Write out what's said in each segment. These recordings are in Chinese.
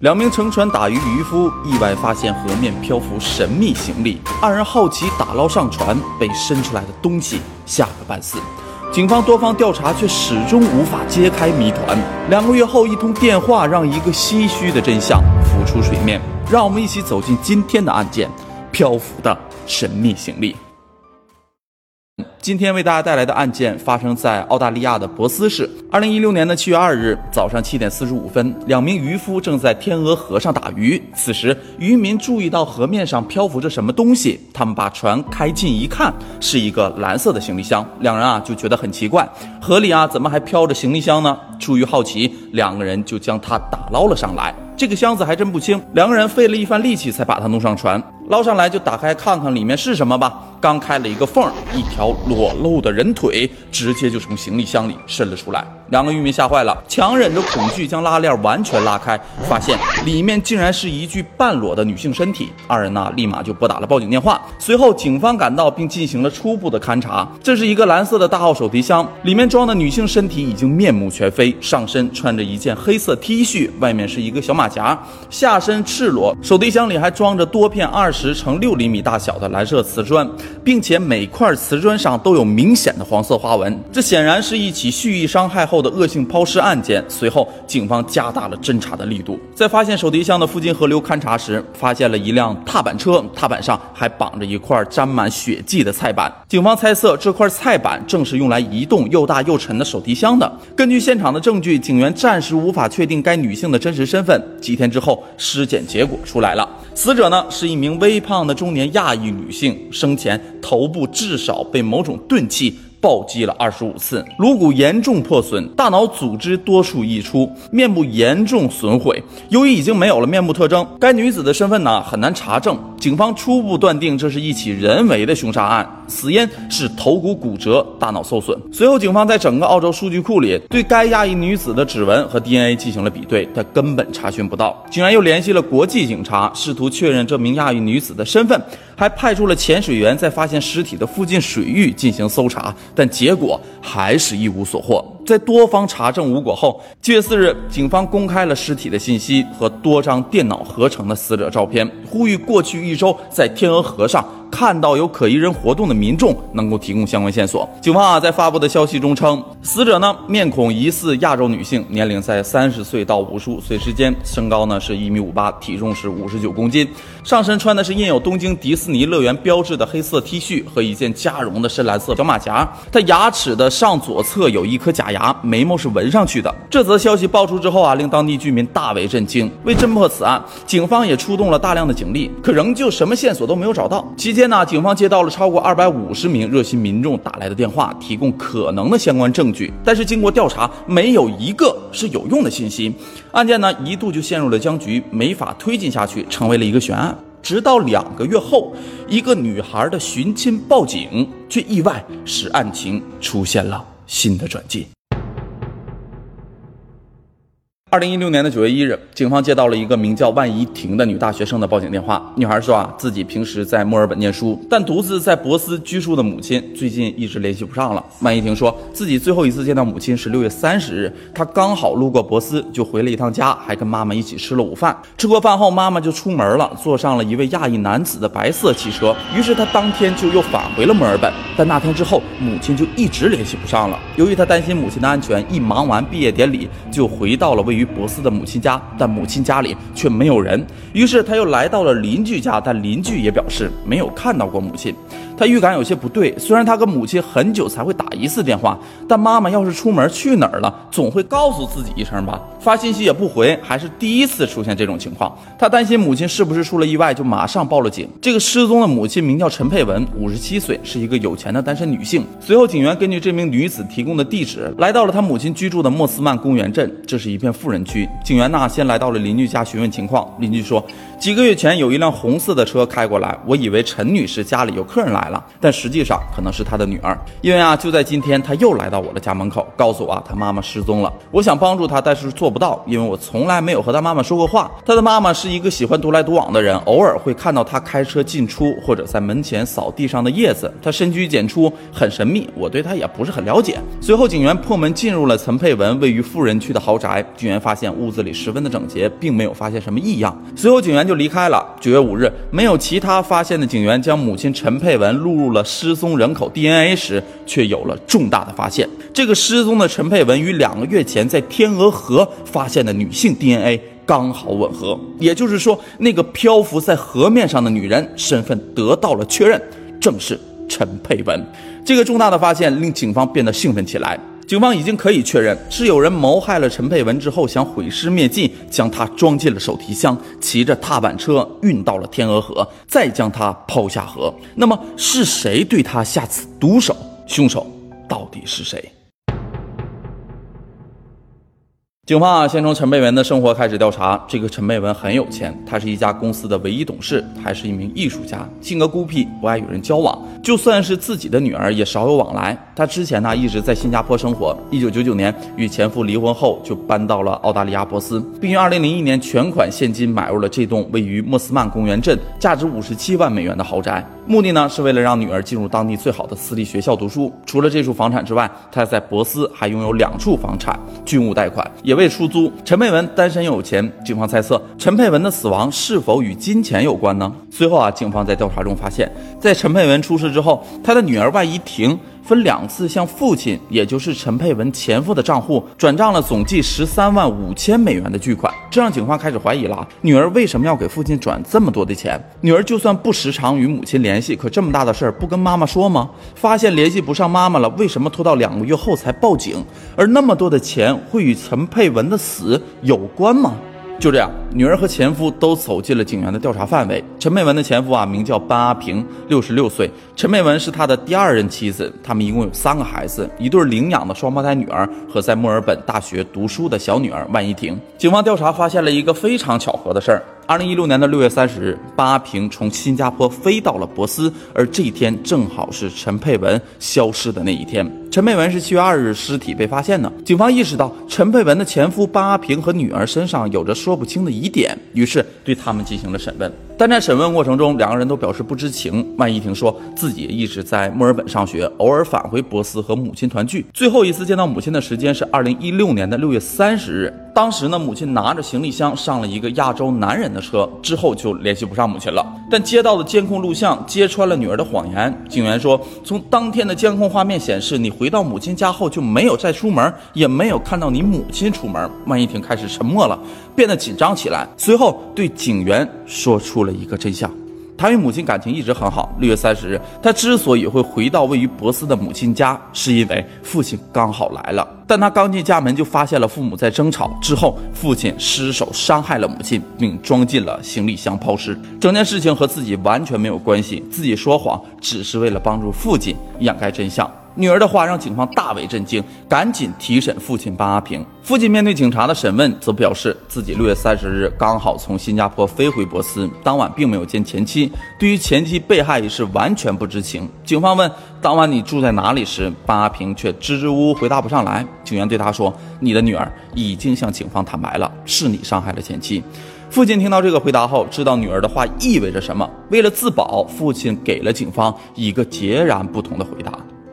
两名乘船打鱼渔夫意外发现河面漂浮神秘行李，二人好奇打捞上船，被伸出来的东西吓个半死。警方多方调查却始终无法揭开谜团。两个月后，一通电话让一个唏嘘的真相浮出水面。让我们一起走进今天的案件——漂浮的神秘行李。今天为大家带来的案件发生在澳大利亚的博斯市。二零一六年的七月二日早上七点四十五分，两名渔夫正在天鹅河上打鱼。此时，渔民注意到河面上漂浮着什么东西，他们把船开近一看，是一个蓝色的行李箱。两人啊就觉得很奇怪，河里啊怎么还飘着行李箱呢？出于好奇，两个人就将它打捞了上来。这个箱子还真不轻，两个人费了一番力气才把它弄上船。捞上来就打开看看里面是什么吧。刚开了一个缝，一条裸露的人腿直接就从行李箱里伸了出来。两个渔民吓坏了，强忍着恐惧将拉链完全拉开，发现里面竟然是一具半裸的女性身体。二人呢立马就拨打了报警电话。随后警方赶到并进行了初步的勘查。这是一个蓝色的大号手提箱，里面装的女性身体已经面目全非，上身穿着一件黑色 T 恤，外面是一个小马甲，下身赤裸。手提箱里还装着多片二十乘六厘米大小的蓝色瓷砖。并且每块瓷砖上都有明显的黄色花纹，这显然是一起蓄意伤害后的恶性抛尸案件。随后，警方加大了侦查的力度，在发现手提箱的附近河流勘查时，发现了一辆踏板车，踏板上还绑着一块沾满血迹的菜板。警方猜测，这块菜板正是用来移动又大又沉的手提箱的。根据现场的证据，警员暂时无法确定该女性的真实身份。几天之后，尸检结果出来了。死者呢是一名微胖的中年亚裔女性，生前头部至少被某种钝器。暴击了二十五次，颅骨严重破损，大脑组织多处溢出，面部严重损毁。由于已经没有了面部特征，该女子的身份呢很难查证。警方初步断定这是一起人为的凶杀案，死因是头骨骨折、大脑受损。随后，警方在整个澳洲数据库里对该亚裔女子的指纹和 DNA 进行了比对，但根本查询不到。竟然又联系了国际警察，试图确认这名亚裔女子的身份，还派出了潜水员在发现尸体的附近水域进行搜查。但结果还是一无所获。在多方查证无果后，七月四日，警方公开了尸体的信息和多张电脑合成的死者照片，呼吁过去一周在天鹅河上。看到有可疑人活动的民众能够提供相关线索。警方啊在发布的消息中称，死者呢面孔疑似亚洲女性，年龄在三十岁到五十五岁之间，身高呢是一米五八，体重是五十九公斤，上身穿的是印有东京迪士尼乐园标志的黑色 T 恤和一件加绒的深蓝色小马甲。他牙齿的上左侧有一颗假牙，眉毛是纹上去的。这则消息爆出之后啊，令当地居民大为震惊。为侦破此案，警方也出动了大量的警力，可仍旧什么线索都没有找到。期间。那，警方接到了超过二百五十名热心民众打来的电话，提供可能的相关证据，但是经过调查，没有一个是有用的信息。案件呢一度就陷入了僵局，没法推进下去，成为了一个悬案。直到两个月后，一个女孩的寻亲报警，却意外使案情出现了新的转机。二零一六年的九月一日，警方接到了一个名叫万怡婷的女大学生的报警电话。女孩说啊，自己平时在墨尔本念书，但独自在博斯居住的母亲最近一直联系不上了。万怡婷说自己最后一次见到母亲是六月三十日，她刚好路过博斯，就回了一趟家，还跟妈妈一起吃了午饭。吃过饭后，妈妈就出门了，坐上了一位亚裔男子的白色汽车。于是她当天就又返回了墨尔本。但那天之后，母亲就一直联系不上了。由于她担心母亲的安全，一忙完毕业典礼就回到了位于。于博斯的母亲家，但母亲家里却没有人。于是他又来到了邻居家，但邻居也表示没有看到过母亲。他预感有些不对，虽然他跟母亲很久才会打一次电话，但妈妈要是出门去哪儿了，总会告诉自己一声吧。发信息也不回，还是第一次出现这种情况。他担心母亲是不是出了意外，就马上报了警。这个失踪的母亲名叫陈佩文，五十七岁，是一个有钱的单身女性。随后，警员根据这名女子提供的地址，来到了她母亲居住的莫斯曼公园镇，这是一片富人区。警员呢，先来到了邻居家询问情况，邻居说。几个月前有一辆红色的车开过来，我以为陈女士家里有客人来了，但实际上可能是她的女儿。因为啊，就在今天，她又来到我的家门口，告诉我啊，她妈妈失踪了。我想帮助她，但是做不到，因为我从来没有和她妈妈说过话。她的妈妈是一个喜欢独来独往的人，偶尔会看到她开车进出，或者在门前扫地上的叶子。她深居简出，很神秘，我对她也不是很了解。随后，警员破门进入了陈佩文位于富人区的豪宅，警员发现屋子里十分的整洁，并没有发现什么异样。随后，警员就离开了。九月五日，没有其他发现的警员将母亲陈佩文录入了失踪人口 DNA 时，却有了重大的发现。这个失踪的陈佩文与两个月前在天鹅河发现的女性 DNA 刚好吻合，也就是说，那个漂浮在河面上的女人身份得到了确认，正是陈佩文。这个重大的发现令警方变得兴奋起来。警方已经可以确认，是有人谋害了陈佩文之后，想毁尸灭迹，将他装进了手提箱，骑着踏板车运到了天鹅河，再将他抛下河。那么，是谁对他下此毒手？凶手到底是谁？警方啊，先从陈佩文的生活开始调查。这个陈佩文很有钱，他是一家公司的唯一董事，还是一名艺术家，性格孤僻，不爱与人交往。就算是自己的女儿，也少有往来。他之前呢，一直在新加坡生活。一九九九年与前夫离婚后，就搬到了澳大利亚珀斯，并于二零零一年全款现金买入了这栋位于莫斯曼公园镇、价值五十七万美元的豪宅。目的呢，是为了让女儿进入当地最好的私立学校读书。除了这处房产之外，他在博斯还拥有两处房产，均无贷款，也。未出租，陈佩文单身又有钱，警方猜测陈佩文的死亡是否与金钱有关呢？随后啊，警方在调查中发现，在陈佩文出事之后，他的女儿万怡婷。分两次向父亲，也就是陈佩文前夫的账户转账了总计十三万五千美元的巨款，这让警方开始怀疑了：女儿为什么要给父亲转这么多的钱？女儿就算不时常与母亲联系，可这么大的事儿不跟妈妈说吗？发现联系不上妈妈了，为什么拖到两个月后才报警？而那么多的钱会与陈佩文的死有关吗？就这样，女儿和前夫都走进了警员的调查范围。陈美文的前夫啊，名叫班阿平，六十六岁。陈美文是他的第二任妻子，他们一共有三个孩子，一对领养的双胞胎女儿和在墨尔本大学读书的小女儿万依婷。警方调查发现了一个非常巧合的事儿。二零一六年的六月三十日，巴平从新加坡飞到了博斯，而这一天正好是陈佩文消失的那一天。陈佩文是七月二日尸体被发现的。警方意识到陈佩文的前夫巴平和女儿身上有着说不清的疑点，于是对他们进行了审问。但在审问过程中，两个人都表示不知情。万依婷说自己一直在墨尔本上学，偶尔返回博斯和母亲团聚。最后一次见到母亲的时间是二零一六年的六月三十日，当时呢，母亲拿着行李箱上了一个亚洲男人的车，之后就联系不上母亲了。但接到的监控录像揭穿了女儿的谎言。警员说，从当天的监控画面显示，你回到母亲家后就没有再出门，也没有看到你母亲出门。万依婷开始沉默了，变得紧张起来，随后对警员说出了。一个真相，他与母亲感情一直很好。六月三十日，他之所以会回到位于博斯的母亲家，是因为父亲刚好来了。但他刚进家门就发现了父母在争吵，之后父亲失手伤害了母亲，并装进了行李箱抛尸。整件事情和自己完全没有关系，自己说谎只是为了帮助父亲掩盖真相。女儿的话让警方大为震惊，赶紧提审父亲班阿平。父亲面对警察的审问，则表示自己六月三十日刚好从新加坡飞回博斯，当晚并没有见前妻，对于前妻被害一事完全不知情。警方问当晚你住在哪里时，班阿平却支支吾吾回答不上来。警员对他说：“你的女儿已经向警方坦白了，是你伤害了前妻。”父亲听到这个回答后，知道女儿的话意味着什么。为了自保，父亲给了警方一个截然不同的回答。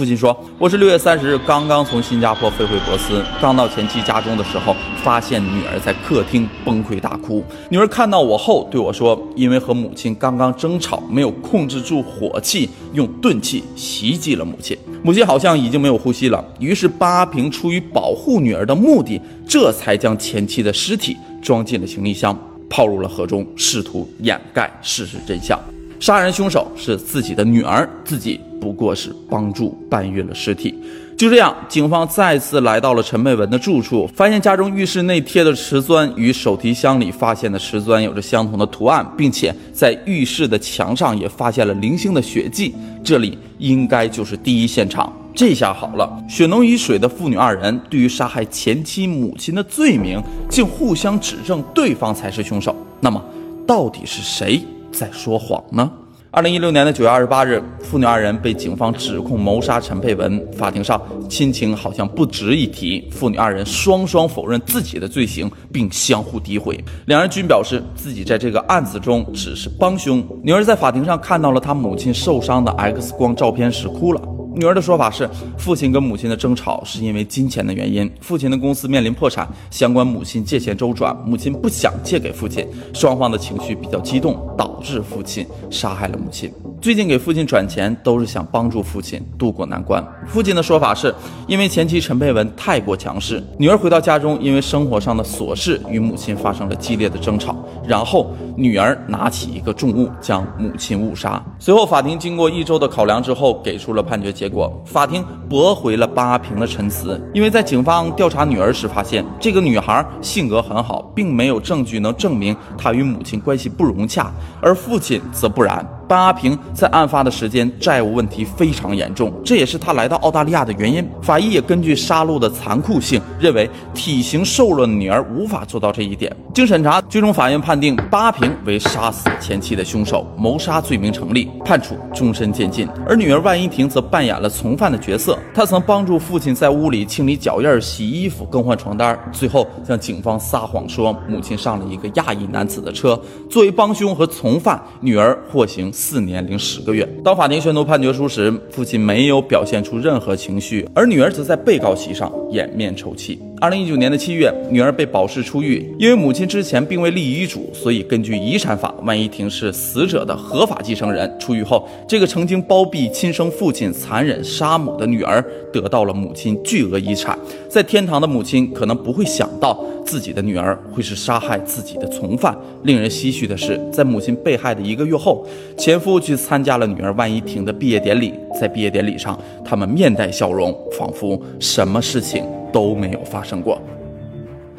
父亲说：“我是六月三十日刚刚从新加坡飞回博斯，刚到前妻家中的时候，发现女儿在客厅崩溃大哭。女儿看到我后对我说：‘因为和母亲刚刚争吵，没有控制住火气，用钝器袭击了母亲。母亲好像已经没有呼吸了。’于是巴平出于保护女儿的目的，这才将前妻的尸体装进了行李箱，抛入了河中，试图掩盖事实真相。杀人凶手是自己的女儿，自己。”不过是帮助搬运了尸体，就这样，警方再次来到了陈佩文的住处，发现家中浴室内贴的瓷砖与手提箱里发现的瓷砖有着相同的图案，并且在浴室的墙上也发现了零星的血迹，这里应该就是第一现场。这下好了，血浓于水的父女二人对于杀害前妻母亲的罪名，竟互相指证对方才是凶手。那么。到底是谁在说谎呢？二零一六年的九月二十八日，父女二人被警方指控谋杀陈佩文。法庭上，亲情好像不值一提，父女二人双双否认自己的罪行，并相互诋毁。两人均表示自己在这个案子中只是帮凶。女儿在法庭上看到了她母亲受伤的 X 光照片时哭了。女儿的说法是，父亲跟母亲的争吵是因为金钱的原因。父亲的公司面临破产，相关母亲借钱周转，母亲不想借给父亲，双方的情绪比较激动，导致父亲杀害了母亲。最近给父亲转钱都是想帮助父亲渡过难关。父亲的说法是，因为前妻陈佩文太过强势。女儿回到家中，因为生活上的琐事与母亲发生了激烈的争吵，然后女儿拿起一个重物将母亲误杀。随后法庭经过一周的考量之后，给出了判决结果。法庭驳回了巴平的陈词，因为在警方调查女儿时发现，这个女孩性格很好，并没有证据能证明她与母亲关系不融洽，而父亲则不然。班阿平在案发的时间债务问题非常严重，这也是他来到澳大利亚的原因。法医也根据杀戮的残酷性，认为体型瘦弱的女儿无法做到这一点。经审查，最终法院判定班阿平为杀死前妻的凶手，谋杀罪名成立，判处终身监禁。而女儿万一婷则扮演了从犯的角色，她曾帮助父亲在屋里清理脚印、洗衣服、更换床单，最后向警方撒谎说母亲上了一个亚裔男子的车。作为帮凶和从犯，女儿获刑。四年零十个月。当法庭宣读判决书时，父亲没有表现出任何情绪，而女儿则在被告席上掩面抽泣。二零一九年的七月，女儿被保释出狱，因为母亲之前并未立遗嘱，所以根据遗产法，万一婷是死者的合法继承人。出狱后，这个曾经包庇亲生父亲、残忍杀母的女儿得到了母亲巨额遗产。在天堂的母亲可能不会想到自己的女儿会是杀害自己的从犯。令人唏嘘的是，在母亲被害的一个月后，前夫去参加了女儿万一婷的毕业典礼。在毕业典礼上，他们面带笑容，仿佛什么事情。都没有发生过。